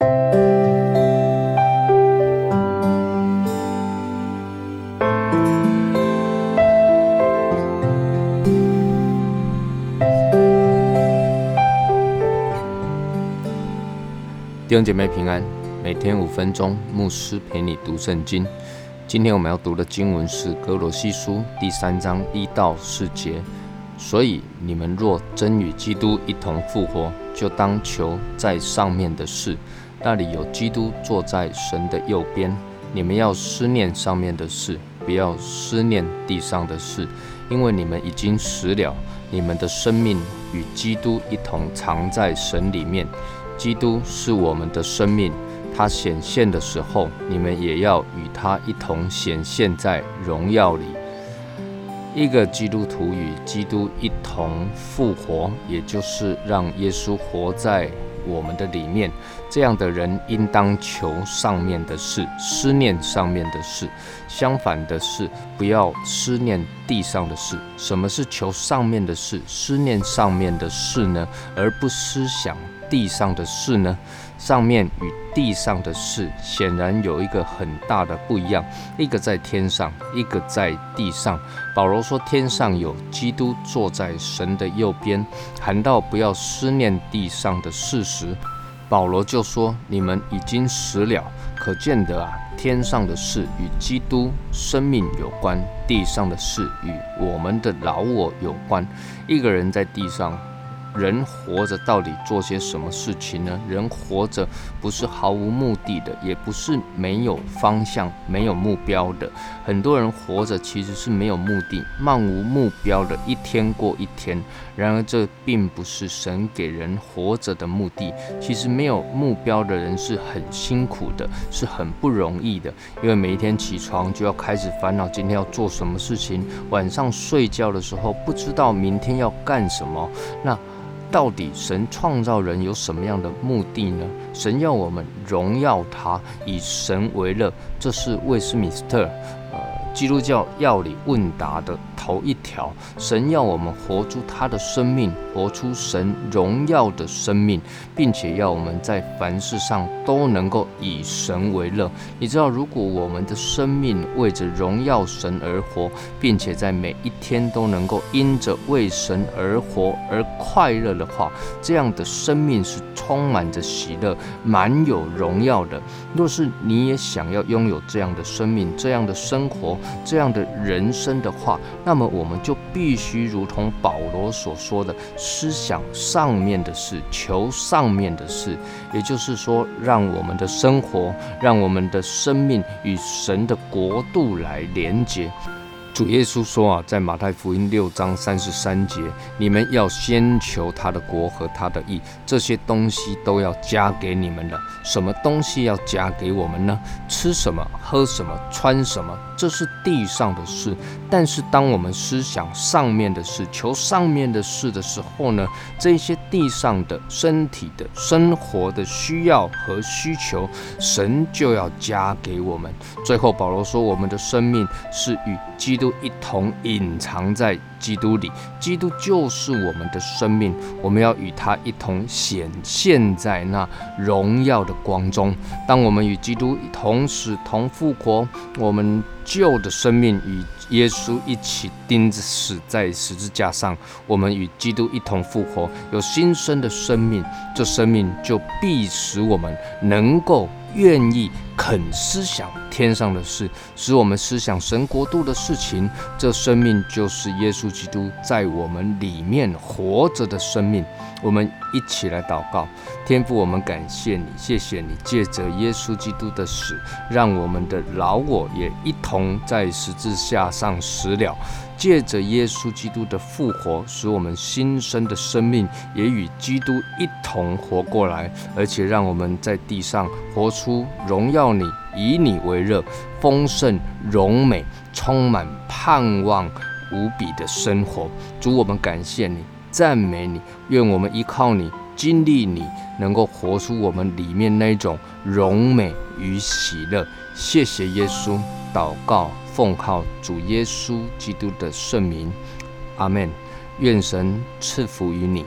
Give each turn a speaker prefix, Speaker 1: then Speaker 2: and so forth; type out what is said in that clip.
Speaker 1: 弟兄姐妹平安，每天五分钟，牧师陪你读圣经。今天我们要读的经文是《哥罗西书》第三章一到四节。所以你们若真与基督一同复活，就当求在上面的事，那里有基督坐在神的右边。你们要思念上面的事，不要思念地上的事，因为你们已经死了，你们的生命与基督一同藏在神里面。基督是我们的生命，他显现的时候，你们也要与他一同显现在荣耀里。一个基督徒与基督一同复活，也就是让耶稣活在我们的里面。这样的人应当求上面的事，思念上面的事；相反的是，不要思念地上的事。什么是求上面的事、思念上面的事呢？而不思想。地上的事呢？上面与地上的事显然有一个很大的不一样，一个在天上，一个在地上。保罗说：“天上有基督坐在神的右边。”谈到不要思念地上的事时，保罗就说：“你们已经死了。”可见得啊，天上的事与基督生命有关，地上的事与我们的老我有关。一个人在地上。人活着到底做些什么事情呢？人活着不是毫无目的的，也不是没有方向、没有目标的。很多人活着其实是没有目的、漫无目标的，一天过一天。然而这并不是神给人活着的目的。其实没有目标的人是很辛苦的，是很不容易的，因为每一天起床就要开始烦恼今天要做什么事情，晚上睡觉的时候不知道明天要干什么。那到底神创造人有什么样的目的呢？神要我们荣耀他，以神为乐，这是威斯敏斯特，呃，基督教要理问答的。头一条，神要我们活出他的生命，活出神荣耀的生命，并且要我们在凡事上都能够以神为乐。你知道，如果我们的生命为着荣耀神而活，并且在每一天都能够因着为神而活而快乐的话，这样的生命是充满着喜乐、满有荣耀的。若是你也想要拥有这样的生命、这样的生活、这样的人生的话，那那么我们就必须如同保罗所说的，思想上面的事，求上面的事，也就是说，让我们的生活，让我们的生命与神的国度来连接。主耶稣说啊，在马太福音六章三十三节，你们要先求他的国和他的义，这些东西都要加给你们的。什么东西要加给我们呢？吃什么，喝什么，穿什么？这是地上的事，但是当我们思想上面的事，求上面的事的时候呢，这些地上的身体的生活的需要和需求，神就要加给我们。最后保罗说，我们的生命是与基督一同隐藏在。基督里，基督就是我们的生命，我们要与他一同显现在那荣耀的光中。当我们与基督同死同复活，我们旧的生命与耶稣一起钉子死在十字架上，我们与基督一同复活，有新生的生命，这生命就必使我们能够。愿意肯思想天上的事，使我们思想神国度的事情，这生命就是耶稣基督在我们里面活着的生命。我们一起来祷告，天父，我们感谢你，谢谢你借着耶稣基督的死，让我们的老我也一同在十字架上死了。借着耶稣基督的复活，使我们新生的生命也与基督一同活过来，而且让我们在地上活出荣耀你、以你为乐、丰盛、荣美、充满盼望、无比的生活。主，我们感谢你，赞美你，愿我们依靠你，经历你，能够活出我们里面那种荣美与喜乐。谢谢耶稣，祷告。奉靠主耶稣基督的圣名，阿门。愿神赐福于你。